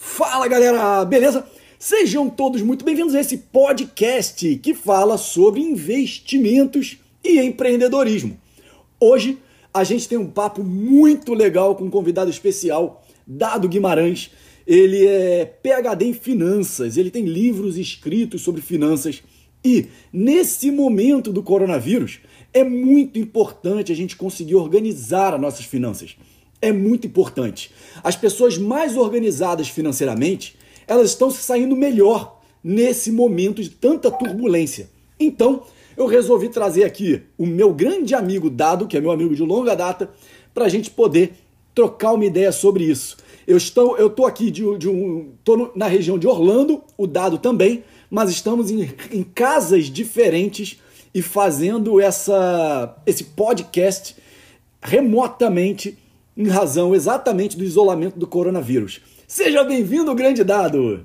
Fala galera, beleza? Sejam todos muito bem-vindos a esse podcast que fala sobre investimentos e empreendedorismo. Hoje a gente tem um papo muito legal com um convidado especial, Dado Guimarães. Ele é PhD em finanças, ele tem livros escritos sobre finanças e nesse momento do coronavírus é muito importante a gente conseguir organizar as nossas finanças é muito importante. As pessoas mais organizadas financeiramente, elas estão se saindo melhor nesse momento de tanta turbulência. Então, eu resolvi trazer aqui o meu grande amigo Dado, que é meu amigo de longa data, para a gente poder trocar uma ideia sobre isso. Eu estou, eu estou aqui de, de um, tô na região de Orlando, o Dado também, mas estamos em, em casas diferentes e fazendo essa, esse podcast remotamente em razão exatamente do isolamento do coronavírus. Seja bem-vindo, grande dado!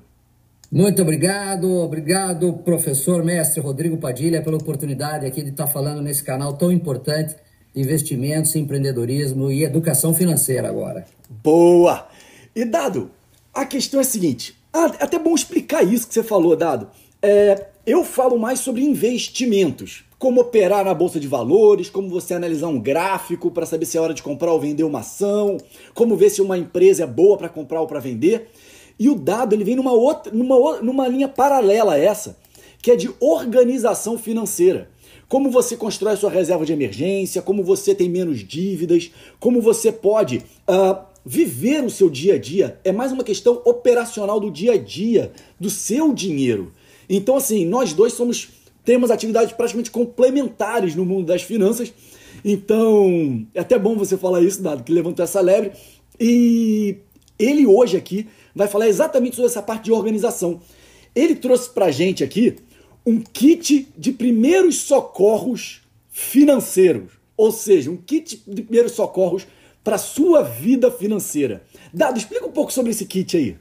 Muito obrigado, obrigado, professor mestre Rodrigo Padilha, pela oportunidade aqui de estar falando nesse canal tão importante de investimentos, empreendedorismo e educação financeira agora. Boa! E dado, a questão é a seguinte: ah, é até bom explicar isso que você falou, dado. É, eu falo mais sobre investimentos como operar na bolsa de valores, como você analisar um gráfico para saber se é hora de comprar ou vender uma ação, como ver se uma empresa é boa para comprar ou para vender. E o dado ele vem numa outra, numa, numa linha paralela a essa, que é de organização financeira. Como você constrói sua reserva de emergência, como você tem menos dívidas, como você pode uh, viver o seu dia a dia. É mais uma questão operacional do dia a dia, do seu dinheiro. Então, assim, nós dois somos temos atividades praticamente complementares no mundo das finanças. Então, é até bom você falar isso, Dado, que levantou essa lebre. E ele hoje aqui vai falar exatamente sobre essa parte de organização. Ele trouxe pra gente aqui um kit de primeiros socorros financeiros, ou seja, um kit de primeiros socorros para sua vida financeira. Dado, explica um pouco sobre esse kit aí.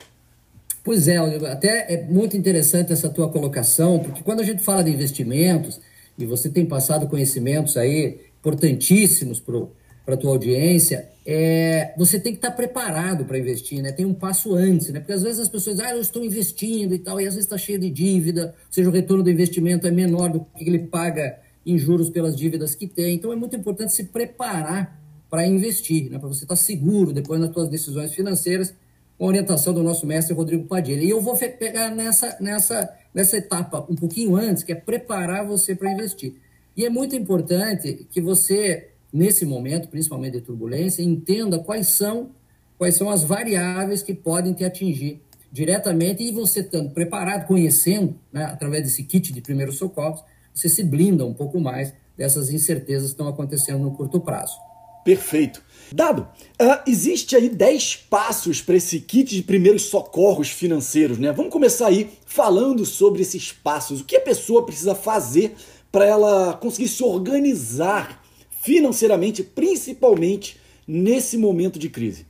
Pois é, até é muito interessante essa tua colocação, porque quando a gente fala de investimentos, e você tem passado conhecimentos aí importantíssimos para a tua audiência, é, você tem que estar tá preparado para investir, né? Tem um passo antes, né? Porque às vezes as pessoas dizem, ah, eu estou investindo e tal, e às vezes está cheio de dívida, ou seja, o retorno do investimento é menor do que ele paga em juros pelas dívidas que tem. Então é muito importante se preparar para investir, né? Para você estar tá seguro depois nas suas decisões financeiras com a orientação do nosso mestre Rodrigo Padilha. E eu vou pegar nessa, nessa, nessa etapa um pouquinho antes, que é preparar você para investir. E é muito importante que você, nesse momento, principalmente de turbulência, entenda quais são, quais são as variáveis que podem te atingir diretamente e você estando preparado, conhecendo, né, através desse kit de primeiros socorros, você se blinda um pouco mais dessas incertezas que estão acontecendo no curto prazo. Perfeito. Dado, uh, existe aí 10 passos para esse kit de primeiros socorros financeiros, né? Vamos começar aí falando sobre esses passos. O que a pessoa precisa fazer para ela conseguir se organizar financeiramente, principalmente nesse momento de crise?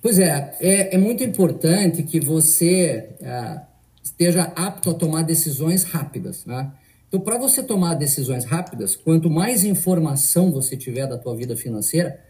Pois é, é, é muito importante que você uh, esteja apto a tomar decisões rápidas, né? Então, para você tomar decisões rápidas, quanto mais informação você tiver da tua vida financeira,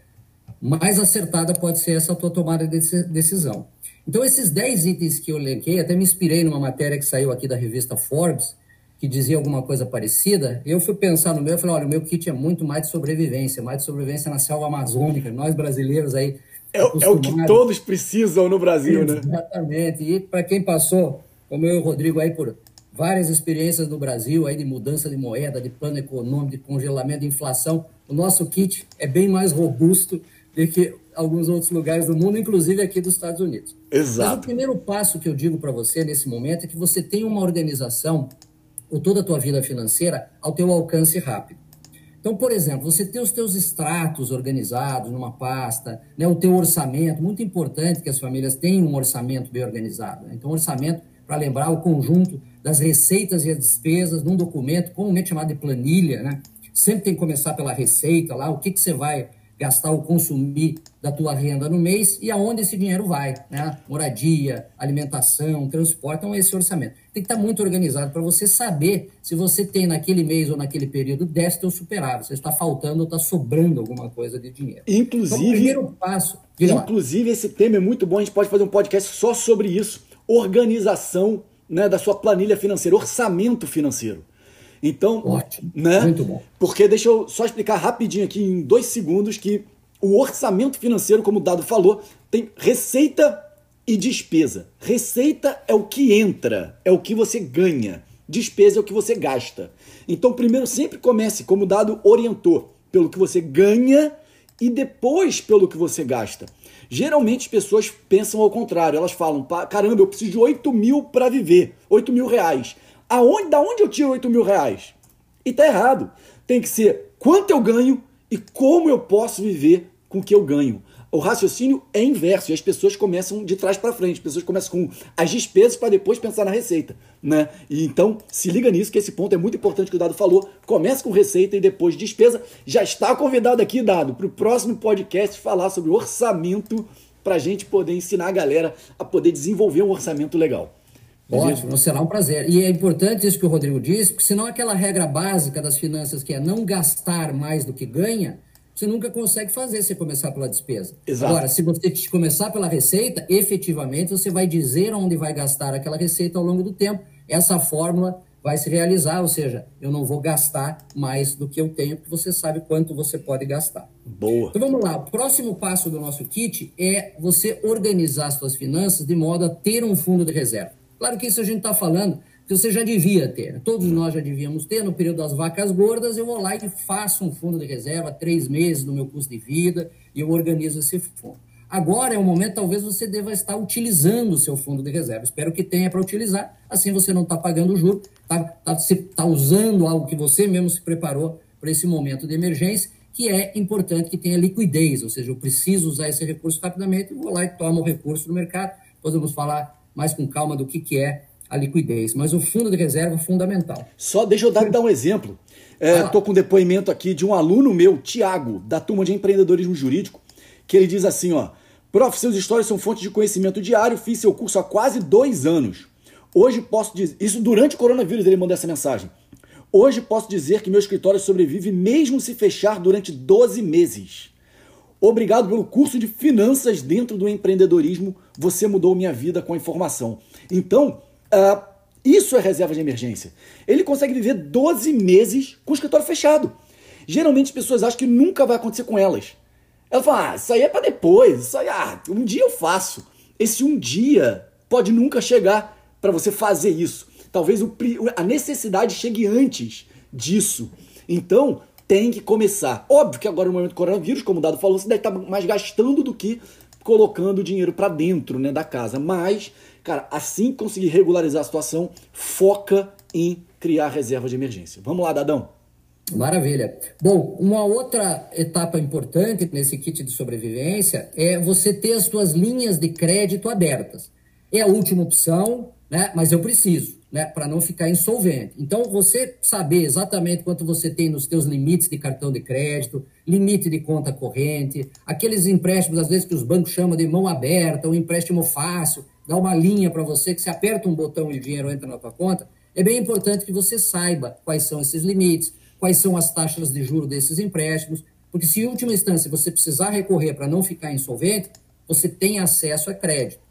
mais acertada pode ser essa tua tomada de decisão. Então, esses 10 itens que eu elenquei, até me inspirei numa matéria que saiu aqui da revista Forbes, que dizia alguma coisa parecida. Eu fui pensar no meu, eu falei, olha, o meu kit é muito mais de sobrevivência, mais de sobrevivência na selva amazônica. Nós brasileiros aí. É, é o que todos precisam no Brasil, né? Exatamente. E para quem passou, como eu e o Rodrigo, aí por várias experiências no Brasil aí de mudança de moeda, de plano econômico, de congelamento de inflação. O nosso kit é bem mais robusto do que alguns outros lugares do mundo, inclusive aqui dos Estados Unidos. Exato. Mas o primeiro passo que eu digo para você nesse momento é que você tenha uma organização ou toda a tua vida financeira ao teu alcance rápido. Então, por exemplo, você tem os teus extratos organizados numa pasta, né, o teu orçamento, muito importante que as famílias tenham um orçamento bem organizado. Né? Então, orçamento, para lembrar o conjunto das receitas e as despesas num documento comumente chamado de planilha, né? Sempre tem que começar pela receita lá, o que, que você vai gastar ou consumir da tua renda no mês e aonde esse dinheiro vai, né? Moradia, alimentação, transporte, então esse orçamento. Tem que estar muito organizado para você saber se você tem naquele mês ou naquele período déficit ou superávit, se está faltando ou está sobrando alguma coisa de dinheiro. Inclusive, então, o primeiro passo, inclusive esse tema é muito bom, a gente pode fazer um podcast só sobre isso, organização, né, da sua planilha financeira, orçamento financeiro. Então, Ótimo. né? Muito bom. Porque deixa eu só explicar rapidinho aqui em dois segundos que o orçamento financeiro, como o Dado falou, tem receita e despesa. Receita é o que entra, é o que você ganha. Despesa é o que você gasta. Então, primeiro sempre comece, como o Dado orientou, pelo que você ganha e depois pelo que você gasta. Geralmente as pessoas pensam ao contrário, elas falam, caramba, eu preciso de 8 mil para viver, 8 mil reais. Aonde, da onde eu tiro 8 mil reais? E tá errado. Tem que ser quanto eu ganho e como eu posso viver com o que eu ganho. O raciocínio é inverso e as pessoas começam de trás para frente. As pessoas começam com as despesas para depois pensar na receita, né? E então se liga nisso que esse ponto é muito importante que o Dado falou. Comece com receita e depois despesa. Já está convidado aqui, Dado, para o próximo podcast falar sobre orçamento para a gente poder ensinar a galera a poder desenvolver um orçamento legal. Ótimo, será um prazer. E é importante isso que o Rodrigo disse, porque senão aquela regra básica das finanças que é não gastar mais do que ganha, você nunca consegue fazer se começar pela despesa. Exato. Agora, se você começar pela receita, efetivamente você vai dizer onde vai gastar aquela receita ao longo do tempo. Essa fórmula vai se realizar, ou seja, eu não vou gastar mais do que eu tenho, porque você sabe quanto você pode gastar. Boa. Então vamos lá, o próximo passo do nosso kit é você organizar as suas finanças de modo a ter um fundo de reserva. Claro que isso a gente está falando que você já devia ter. Todos nós já devíamos ter. No período das vacas gordas, eu vou lá e faço um fundo de reserva, três meses do meu custo de vida, e eu organizo esse fundo. Agora é o momento, talvez você deva estar utilizando o seu fundo de reserva. Espero que tenha para utilizar, assim você não está pagando o juro, está tá, tá usando algo que você mesmo se preparou para esse momento de emergência, que é importante que tenha liquidez, ou seja, eu preciso usar esse recurso rapidamente, vou lá e tomo o recurso do mercado. Vamos falar mais com calma do que, que é a liquidez. Mas o fundo de reserva é fundamental. Só deixa eu dar, dar um exemplo. Estou é, com um depoimento aqui de um aluno meu, Tiago, da turma de empreendedorismo jurídico, que ele diz assim, ó, Prof, seus histórias são fonte de conhecimento diário, fiz seu curso há quase dois anos. Hoje posso dizer, isso durante o coronavírus ele mandou essa mensagem. Hoje posso dizer que meu escritório sobrevive mesmo se fechar durante 12 meses. Obrigado pelo curso de finanças dentro do empreendedorismo. Você mudou minha vida com a informação. Então, uh, isso é reserva de emergência. Ele consegue viver 12 meses com o escritório fechado. Geralmente as pessoas acham que nunca vai acontecer com elas. Ela fala, ah, isso aí é para depois, isso aí, ah, um dia eu faço. Esse um dia pode nunca chegar para você fazer isso. Talvez o, a necessidade chegue antes disso. Então, tem que começar. Óbvio que agora no momento do coronavírus, como o Dado falou, você deve estar mais gastando do que colocando dinheiro para dentro né, da casa. Mas, cara, assim que conseguir regularizar a situação, foca em criar reserva de emergência. Vamos lá, Dadão. Maravilha. Bom, uma outra etapa importante nesse kit de sobrevivência é você ter as suas linhas de crédito abertas. É a última opção, né? Mas eu preciso né, para não ficar insolvente. Então, você saber exatamente quanto você tem nos seus limites de cartão de crédito, limite de conta corrente, aqueles empréstimos, às vezes, que os bancos chamam de mão aberta, um empréstimo fácil, dá uma linha para você que se aperta um botão e o dinheiro entra na tua conta, é bem importante que você saiba quais são esses limites, quais são as taxas de juro desses empréstimos, porque se em última instância você precisar recorrer para não ficar insolvente, você tem acesso a crédito.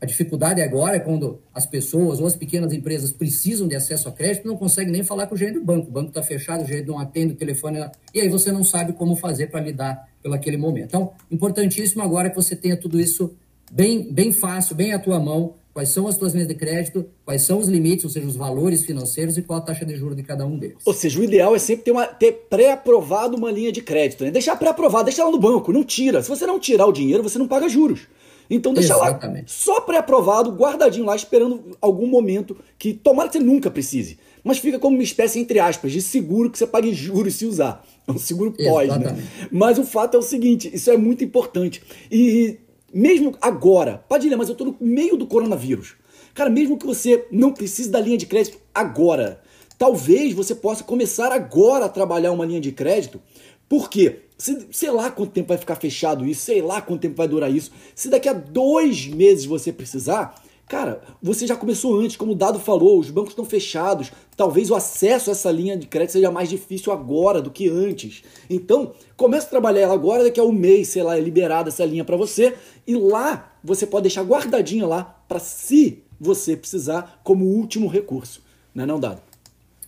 A dificuldade agora é quando as pessoas ou as pequenas empresas precisam de acesso a crédito não conseguem nem falar com o gerente do banco. O banco está fechado, o gerente não atende o telefone, e aí você não sabe como fazer para lidar pelo aquele momento. Então, importantíssimo agora que você tenha tudo isso bem, bem fácil, bem à tua mão, quais são as tuas linhas de crédito, quais são os limites, ou seja, os valores financeiros e qual a taxa de juros de cada um deles. Ou seja, o ideal é sempre ter, uma, ter pré-aprovado uma linha de crédito, né? Deixar pré-aprovado, deixa lá no banco, não tira. Se você não tirar o dinheiro, você não paga juros. Então deixa Exatamente. lá só pré-aprovado, guardadinho lá, esperando algum momento que tomara que você nunca precise. Mas fica como uma espécie, entre aspas, de seguro que você pague juros se usar. É um seguro pós, né? Mas o fato é o seguinte, isso é muito importante. E mesmo agora, Padilha, mas eu tô no meio do coronavírus. Cara, mesmo que você não precise da linha de crédito agora, talvez você possa começar agora a trabalhar uma linha de crédito Por quê? Se, sei lá quanto tempo vai ficar fechado isso, sei lá quanto tempo vai durar isso. Se daqui a dois meses você precisar, cara, você já começou antes, como o Dado falou, os bancos estão fechados. Talvez o acesso a essa linha de crédito seja mais difícil agora do que antes. Então, comece a trabalhar ela agora, daqui a um mês, sei lá, é liberada essa linha para você. E lá você pode deixar guardadinha lá para se você precisar como último recurso. Não é não, Dado?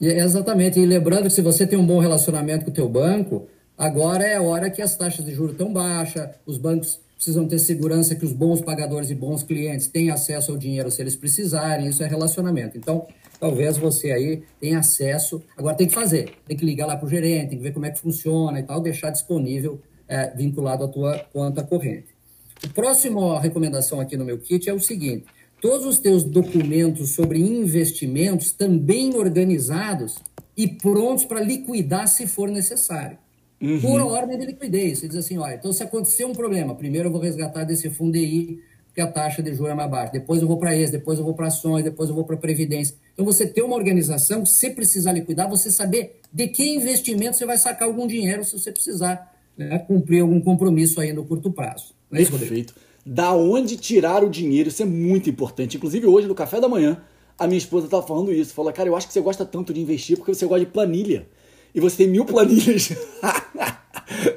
Exatamente. E lembrando que se você tem um bom relacionamento com o teu banco, agora é a hora que as taxas de juros estão baixas, os bancos precisam ter segurança que os bons pagadores e bons clientes têm acesso ao dinheiro se eles precisarem, isso é relacionamento. Então, talvez você aí tenha acesso, agora tem que fazer, tem que ligar lá para o gerente, tem que ver como é que funciona e tal, deixar disponível, é, vinculado à tua conta corrente. O próximo recomendação aqui no meu kit é o seguinte, todos os teus documentos sobre investimentos também organizados e prontos para liquidar se for necessário. Uhum. Por ordem de liquidez. Você diz assim, olha, então se acontecer um problema, primeiro eu vou resgatar desse fundo EI, porque a taxa de juros é mais baixa. Depois eu vou para esse, depois eu vou para ações, depois eu vou para previdência. Então você ter uma organização, se precisar liquidar, você saber de que investimento você vai sacar algum dinheiro se você precisar né, cumprir algum compromisso aí no curto prazo. Não é isso, Perfeito da onde tirar o dinheiro, isso é muito importante. Inclusive, hoje, no café da manhã, a minha esposa estava falando isso. Falou, cara, eu acho que você gosta tanto de investir porque você gosta de planilha. E você tem mil planilhas.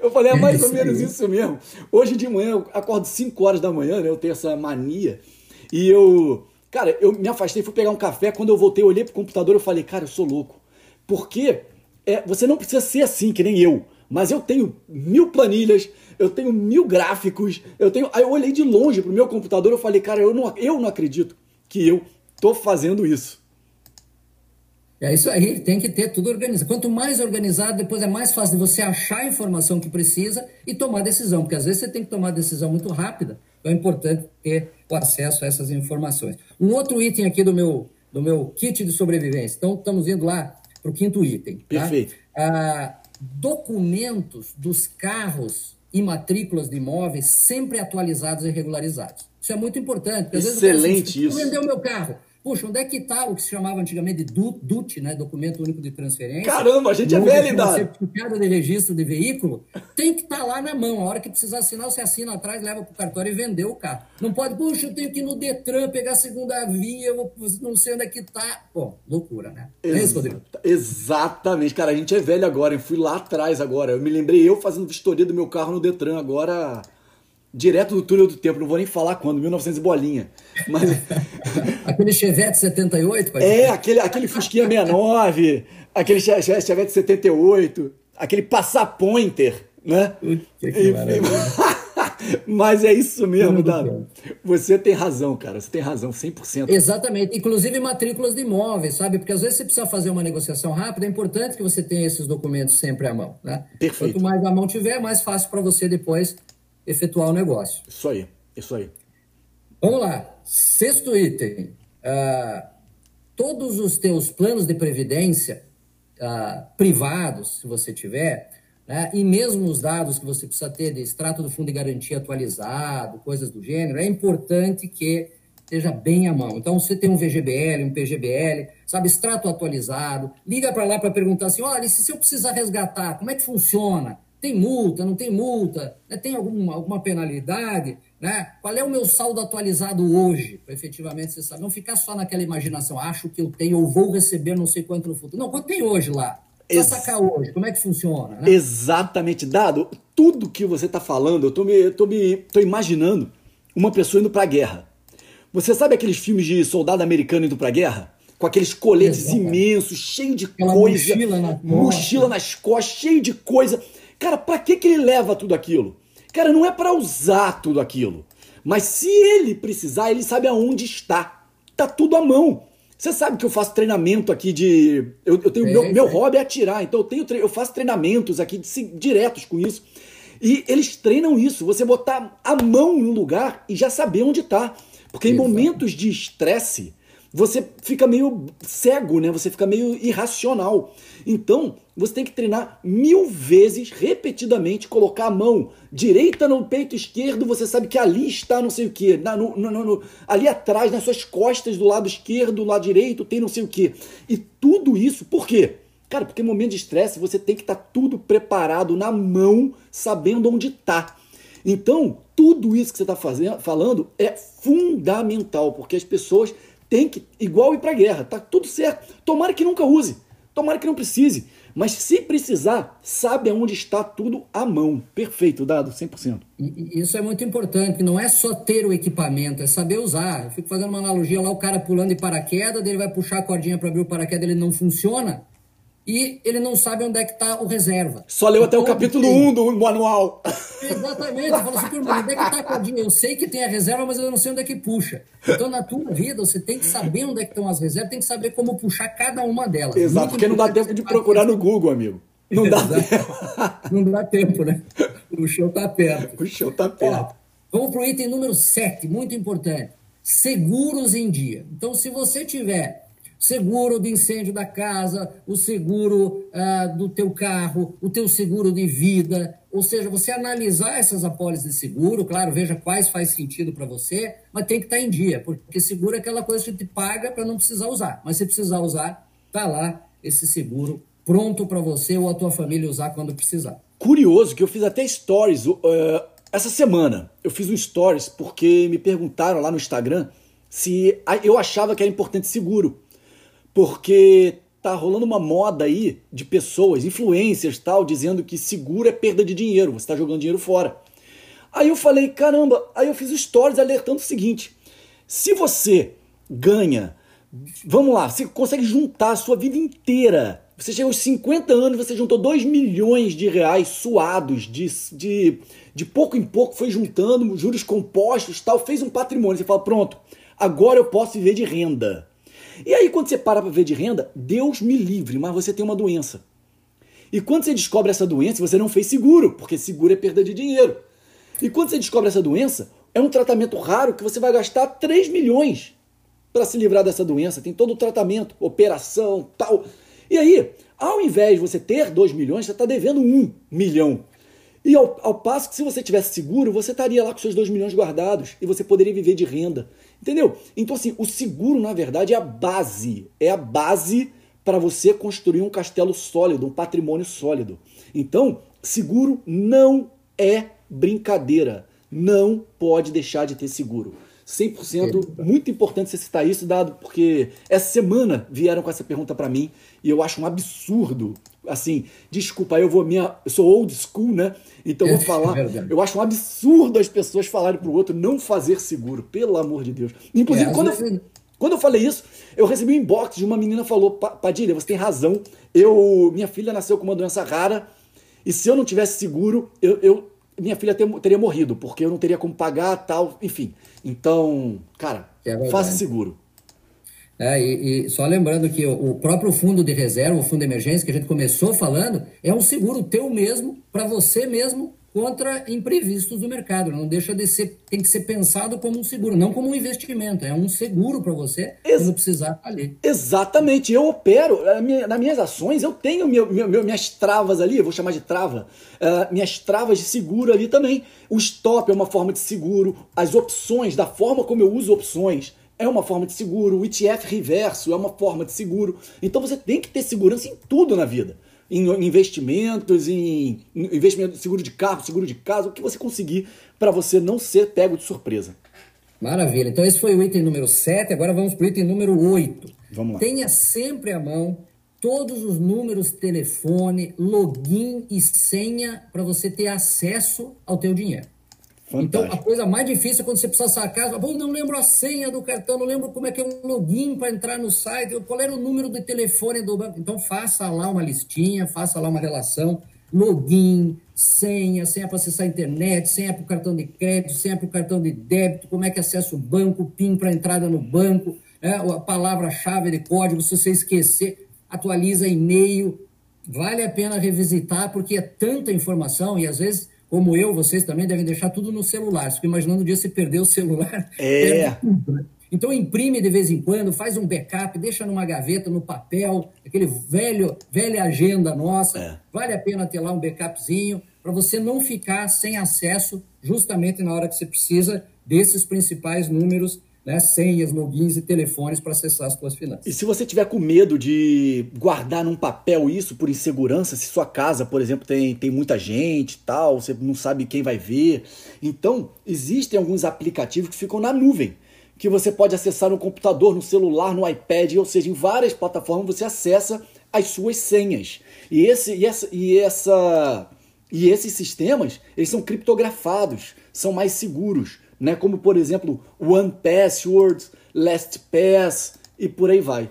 eu falei, é mais ou menos isso mesmo. Hoje de manhã, eu acordo 5 horas da manhã, né? Eu tenho essa mania. E eu, cara, eu me afastei, fui pegar um café. Quando eu voltei, eu olhei pro computador e falei, cara, eu sou louco. Porque é, você não precisa ser assim, que nem eu. Mas eu tenho mil planilhas, eu tenho mil gráficos, eu tenho. Aí eu olhei de longe pro meu computador e falei, cara, eu não, eu não acredito que eu tô fazendo isso. É isso aí, tem que ter tudo organizado. Quanto mais organizado, depois é mais fácil de você achar a informação que precisa e tomar decisão, porque às vezes você tem que tomar decisão muito rápida. Então é importante ter o acesso a essas informações. Um outro item aqui do meu, do meu kit de sobrevivência. Então estamos indo lá para o quinto item. Tá? Perfeito. Ah, documentos dos carros e matrículas de imóveis sempre atualizados e regularizados. Isso é muito importante. Excelente assim, isso. Eu vender o meu carro. Puxa, onde é que está o que se chamava antigamente de DUT, né? Documento Único de Transferência? Caramba, a gente é velho, O certificado de registro de veículo tem que estar tá lá na mão. A hora que precisar assinar, você assina atrás, leva para o cartório e vendeu o carro. Não pode, puxa, eu tenho que ir no Detran, pegar a segunda via, eu não sei onde é que está. Pô, loucura, né? Ex é isso, Rodrigo? Exatamente. Cara, a gente é velho agora. Eu fui lá atrás agora. Eu me lembrei eu fazendo vistoria do meu carro no Detran agora direto do túnel do tempo, não vou nem falar quando, 1900 bolinha. Mas... aquele Chevette 78? Pai? É, aquele, aquele Fusquinha 69, aquele Chevette 78, aquele Passapointer, né? que Mas é isso mesmo, Dado. Você tem razão, cara. Você tem razão, 100%. Exatamente. Inclusive matrículas de imóveis, sabe? Porque às vezes você precisa fazer uma negociação rápida. É importante que você tenha esses documentos sempre à mão, né? Perfeito. Quanto mais à mão tiver, mais fácil para você depois efetuar o negócio. Isso aí, isso aí. Vamos lá. Sexto item. Uh, todos os teus planos de previdência uh, privados, se você tiver, né, e mesmo os dados que você precisa ter de extrato do fundo de garantia atualizado, coisas do gênero, é importante que esteja bem à mão. Então, você tem um VGBL, um PGBL, sabe, extrato atualizado, liga para lá para perguntar assim, olha, se eu precisar resgatar, como é que funciona? Tem multa, não tem multa? Né? Tem alguma, alguma penalidade? Né? Qual é o meu saldo atualizado hoje? Para efetivamente você saber. Não ficar só naquela imaginação, acho que eu tenho ou vou receber não sei quanto no futuro. Não, quanto tem hoje lá? Ex sacar hoje, como é que funciona? Né? Exatamente. Dado, tudo que você está falando, eu estou me, tô me tô imaginando uma pessoa indo para a guerra. Você sabe aqueles filmes de soldado americano indo para a guerra? Com aqueles coletes Exatamente. imensos, cheio de Aquela coisa. Mochila, na mochila nas costas, cheio de coisa. Cara, para que, que ele leva tudo aquilo? Cara, não é para usar tudo aquilo. Mas se ele precisar, ele sabe aonde está. Tá tudo à mão. Você sabe que eu faço treinamento aqui de. Eu, eu tenho. É, meu, meu hobby é atirar, então eu, tenho, eu faço treinamentos aqui de, diretos com isso. E eles treinam isso, você botar a mão no lugar e já saber onde está. Porque em momentos de estresse, você fica meio cego, né? Você fica meio irracional. Então, você tem que treinar mil vezes, repetidamente, colocar a mão direita no peito esquerdo, você sabe que ali está não sei o que, ali atrás, nas suas costas, do lado esquerdo, do lado direito, tem não sei o que. E tudo isso, por quê? Cara, porque no momento de estresse você tem que estar tá tudo preparado na mão, sabendo onde está. Então, tudo isso que você está falando é fundamental, porque as pessoas têm que, igual ir para a guerra, tá tudo certo. Tomara que nunca use, tomara que não precise. Mas se precisar, sabe aonde está tudo à mão. Perfeito, dado, 100%. Isso é muito importante, não é só ter o equipamento, é saber usar. Eu fico fazendo uma analogia lá, o cara pulando de paraquedas, ele vai puxar a cordinha para abrir o paraquedas, ele não funciona e ele não sabe onde é que está o reserva. Só leu até o capítulo 1 um do manual. Exatamente. Fala assim, onde é que está a cordinha? Eu sei que tem a reserva, mas eu não sei onde é que puxa. Então, na tua vida, você tem que saber onde é que estão as reservas, tem que saber como puxar cada uma delas. Exato, Muito porque não dá tempo de procurar no Google, amigo. Não dá tempo. Não dá tempo, né? O show está perto. O show está perto. Ó, vamos para o item número 7, muito importante. Seguros em dia. Então, se você tiver seguro de incêndio da casa, o seguro uh, do teu carro, o teu seguro de vida, ou seja, você analisar essas apólices de seguro, claro, veja quais faz sentido para você, mas tem que estar tá em dia, porque seguro é aquela coisa que te paga para não precisar usar, mas se precisar usar, tá lá esse seguro pronto para você ou a tua família usar quando precisar. Curioso que eu fiz até stories uh, essa semana. Eu fiz um stories porque me perguntaram lá no Instagram se eu achava que era importante seguro porque tá rolando uma moda aí de pessoas, influencers tal, dizendo que seguro é perda de dinheiro, você está jogando dinheiro fora. Aí eu falei, caramba, aí eu fiz stories alertando o seguinte: se você ganha, vamos lá, você consegue juntar a sua vida inteira. Você chega aos 50 anos, você juntou 2 milhões de reais suados, de, de, de pouco em pouco, foi juntando juros compostos tal, fez um patrimônio. Você fala, pronto, agora eu posso viver de renda. E aí, quando você para para ver de renda, Deus me livre, mas você tem uma doença. E quando você descobre essa doença, você não fez seguro, porque seguro é perda de dinheiro. E quando você descobre essa doença, é um tratamento raro que você vai gastar 3 milhões para se livrar dessa doença. Tem todo o tratamento, operação, tal. E aí, ao invés de você ter 2 milhões, você está devendo 1 milhão. E ao, ao, passo que se você tivesse seguro, você estaria lá com seus 2 milhões guardados e você poderia viver de renda. Entendeu? Então, assim, o seguro, na verdade, é a base. É a base para você construir um castelo sólido, um patrimônio sólido. Então, seguro não é brincadeira. Não pode deixar de ter seguro. 100%, muito importante você citar isso, dado porque essa semana vieram com essa pergunta para mim e eu acho um absurdo. Assim, desculpa, eu vou minha, eu sou old school, né? Então eu vou falar, é eu acho um absurdo as pessoas falarem pro outro não fazer seguro, pelo amor de Deus. Inclusive, é, quando, eu, quando eu falei isso, eu recebi um inbox de uma menina falou: Padilha, você tem razão. Eu, minha filha nasceu com uma doença rara e se eu não tivesse seguro, eu, eu minha filha ter, teria morrido, porque eu não teria como pagar tal, enfim. Então, cara, é faça seguro. É, e, e, só lembrando que o, o, próprio fundo de reserva, o fundo de emergência que a gente começou falando, é um seguro teu mesmo, para você mesmo, contra imprevistos do mercado. Não deixa de ser, tem que ser pensado como um seguro, não como um investimento. É um seguro para você Ex quando precisar ali. Exatamente. Eu opero, nas minhas ações, eu tenho meu, meu, minhas travas ali, eu vou chamar de trava, uh, minhas travas de seguro ali também. O stop é uma forma de seguro, as opções, da forma como eu uso opções, é uma forma de seguro, o ETF reverso é uma forma de seguro. Então você tem que ter segurança em tudo na vida em investimentos, em investimento, seguro de carro, seguro de casa, o que você conseguir para você não ser pego de surpresa. Maravilha. Então esse foi o item número 7, agora vamos para o item número 8. Vamos lá. Tenha sempre à mão todos os números, telefone, login e senha para você ter acesso ao teu dinheiro. Fantástico. Então, a coisa mais difícil é quando você precisa sacar, Pô, não lembro a senha do cartão, não lembro como é que é um login para entrar no site, qual era o número do telefone do banco. Então, faça lá uma listinha, faça lá uma relação, login, senha, senha para acessar a internet, senha para o cartão de crédito, senha para o cartão de débito, como é que acessa o banco, PIN para entrada no banco, é, a palavra-chave de código, se você esquecer, atualiza e-mail. Vale a pena revisitar, porque é tanta informação e às vezes como eu, vocês também devem deixar tudo no celular. Fico imaginando um dia você perder o celular. É. Tudo, né? Então imprime de vez em quando, faz um backup, deixa numa gaveta, no papel, aquele velho, velha agenda nossa. É. Vale a pena ter lá um backupzinho para você não ficar sem acesso justamente na hora que você precisa desses principais números né, senhas, logins e telefones para acessar as suas finanças. E se você tiver com medo de guardar num papel isso por insegurança, se sua casa, por exemplo, tem, tem muita gente tal, você não sabe quem vai ver. Então, existem alguns aplicativos que ficam na nuvem, que você pode acessar no computador, no celular, no iPad, ou seja, em várias plataformas você acessa as suas senhas. E esse e essa e essa e esses sistemas, eles são criptografados, são mais seguros, né? Como por exemplo, One Password, LastPass e por aí vai.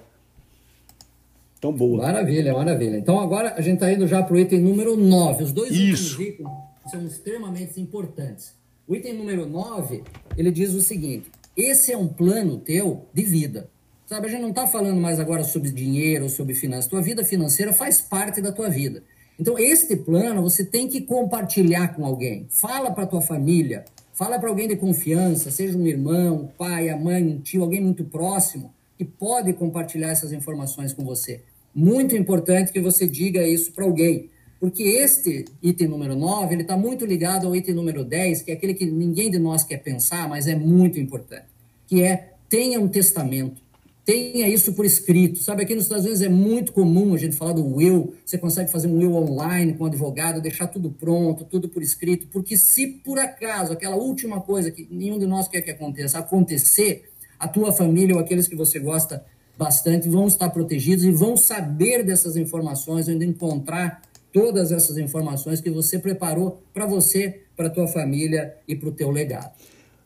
Então boa. Maravilha, maravilha. Então agora a gente está indo já para o item número 9. Os dois Isso. itens são extremamente importantes. O item número 9, ele diz o seguinte: esse é um plano teu de vida. Sabe, a gente não está falando mais agora sobre dinheiro ou sobre finanças. Tua vida financeira faz parte da tua vida. Então, este plano você tem que compartilhar com alguém. Fala para tua família, fala para alguém de confiança, seja um irmão, um pai, a mãe, um tio, alguém muito próximo, que pode compartilhar essas informações com você. Muito importante que você diga isso para alguém. Porque este item número 9, ele está muito ligado ao item número 10, que é aquele que ninguém de nós quer pensar, mas é muito importante, que é tenha um testamento tenha isso por escrito. Sabe, aqui nos Estados Unidos é muito comum a gente falar do will. Você consegue fazer um will online com um advogado, deixar tudo pronto, tudo por escrito, porque se por acaso aquela última coisa que nenhum de nós quer que aconteça, acontecer, a tua família ou aqueles que você gosta bastante vão estar protegidos e vão saber dessas informações, vão encontrar todas essas informações que você preparou para você, para tua família e para o teu legado.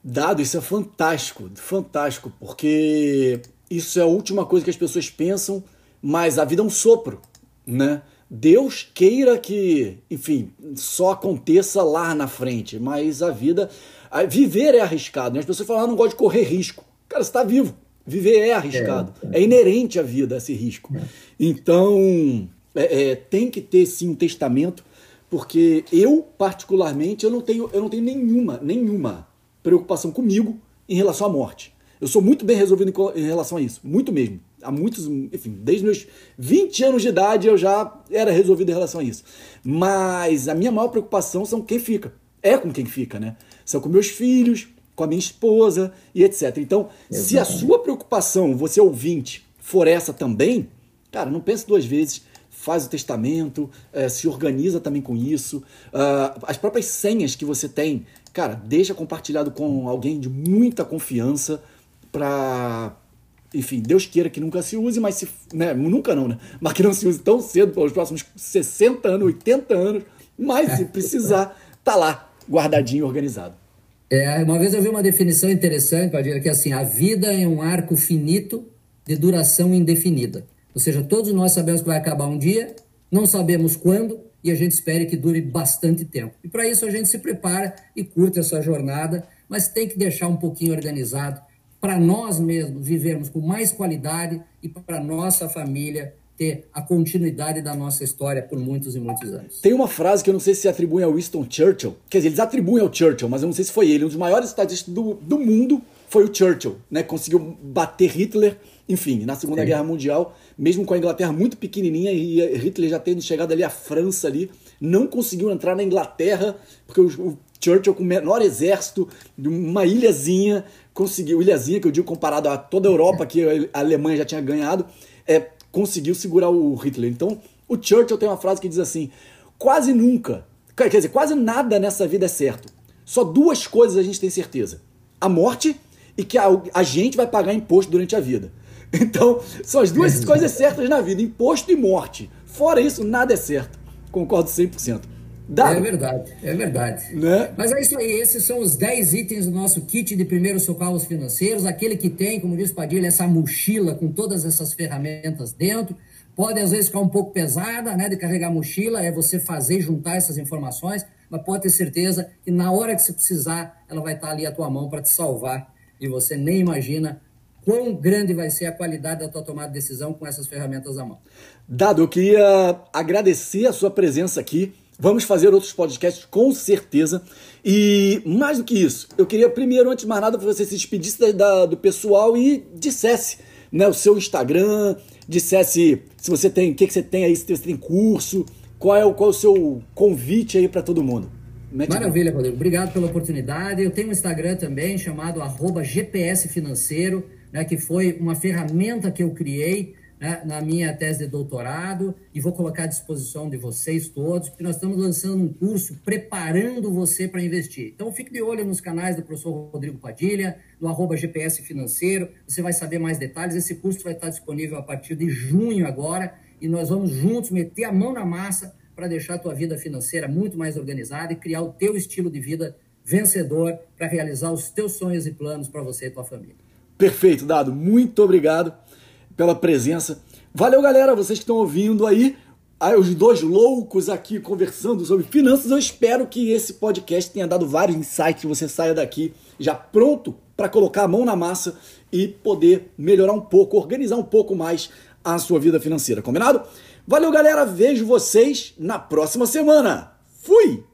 Dado, isso é fantástico, fantástico, porque isso é a última coisa que as pessoas pensam, mas a vida é um sopro, né? Deus queira que, enfim, só aconteça lá na frente, mas a vida. A, viver é arriscado. Né? As pessoas falam, ah, não gosto de correr risco. Cara, você está vivo. Viver é arriscado. É, é. é, inerente à vida esse risco. É. Então, é, é, tem que ter sim um testamento, porque eu, particularmente, eu não tenho, eu não tenho nenhuma, nenhuma preocupação comigo em relação à morte. Eu sou muito bem resolvido em relação a isso, muito mesmo. Há muitos, enfim, desde meus 20 anos de idade eu já era resolvido em relação a isso. Mas a minha maior preocupação são quem fica. É com quem fica, né? São com meus filhos, com a minha esposa e etc. Então, Exatamente. se a sua preocupação, você ouvinte, for essa também, cara, não pense duas vezes faz o testamento, é, se organiza também com isso. Uh, as próprias senhas que você tem, cara, deixa compartilhado com alguém de muita confiança para enfim, Deus queira que nunca se use, mas se, né, nunca não, né? Mas que não se use tão cedo pelos próximos 60 anos, 80 anos, mas se precisar, tá lá, guardadinho, organizado. É, uma vez eu vi uma definição interessante, Padilha, que é assim, a vida é um arco finito de duração indefinida. Ou seja, todos nós sabemos que vai acabar um dia, não sabemos quando, e a gente espera que dure bastante tempo. E para isso a gente se prepara e curta essa jornada, mas tem que deixar um pouquinho organizado, para nós mesmos vivermos com mais qualidade e para nossa família ter a continuidade da nossa história por muitos e muitos anos. Tem uma frase que eu não sei se atribui ao Winston Churchill, quer dizer, eles atribuem ao Churchill, mas eu não sei se foi ele. Um dos maiores estadistas do, do mundo foi o Churchill, né? Conseguiu bater Hitler, enfim, na Segunda Sim. Guerra Mundial, mesmo com a Inglaterra muito pequenininha e Hitler já tendo chegado ali à França ali, não conseguiu entrar na Inglaterra porque o, Churchill com o menor exército de uma ilhazinha conseguiu, ilhazinha que eu digo comparado a toda a Europa que a Alemanha já tinha ganhado, é, conseguiu segurar o Hitler. Então, o Churchill tem uma frase que diz assim: quase nunca, quer dizer, quase nada nessa vida é certo. Só duas coisas a gente tem certeza: a morte e que a, a gente vai pagar imposto durante a vida. Então, são as duas coisas certas na vida: imposto e morte. Fora isso, nada é certo. Concordo 100%. Dado. É verdade, é verdade. Né? Mas é isso aí, esses são os 10 itens do nosso kit de primeiros socorros financeiros. Aquele que tem, como diz Padilha, essa mochila com todas essas ferramentas dentro. Pode às vezes ficar um pouco pesada, né, de carregar a mochila, é você fazer juntar essas informações, mas pode ter certeza que na hora que você precisar, ela vai estar ali à tua mão para te salvar e você nem imagina quão grande vai ser a qualidade da tua tomada de decisão com essas ferramentas à mão. Dado, eu queria agradecer a sua presença aqui. Vamos fazer outros podcasts com certeza. E mais do que isso, eu queria primeiro, antes de mais nada, que você se despedisse da, da, do pessoal e dissesse né, o seu Instagram, dissesse se você tem, o que, que você tem aí, se você tem curso, qual é o, qual é o seu convite aí para todo mundo. Maravilha, Rodrigo. Obrigado pela oportunidade. Eu tenho um Instagram também chamado GPS Financeiro, né, que foi uma ferramenta que eu criei né, na minha tese de doutorado e vou colocar à disposição de vocês todos, porque nós estamos lançando um curso preparando você para investir. Então fique de olho nos canais do professor Rodrigo Padilha, no arroba GPS Financeiro, você vai saber mais detalhes. Esse curso vai estar disponível a partir de junho agora e nós vamos juntos meter a mão na massa para deixar a tua vida financeira muito mais organizada e criar o teu estilo de vida vencedor para realizar os teus sonhos e planos para você e tua família. Perfeito, Dado. Muito obrigado pela presença. Valeu, galera, vocês que estão ouvindo aí. Aí, os dois loucos aqui conversando sobre finanças. Eu espero que esse podcast tenha dado vários insights. Você saia daqui já pronto para colocar a mão na massa e poder melhorar um pouco, organizar um pouco mais a sua vida financeira. Combinado? Valeu, galera. Vejo vocês na próxima semana. Fui!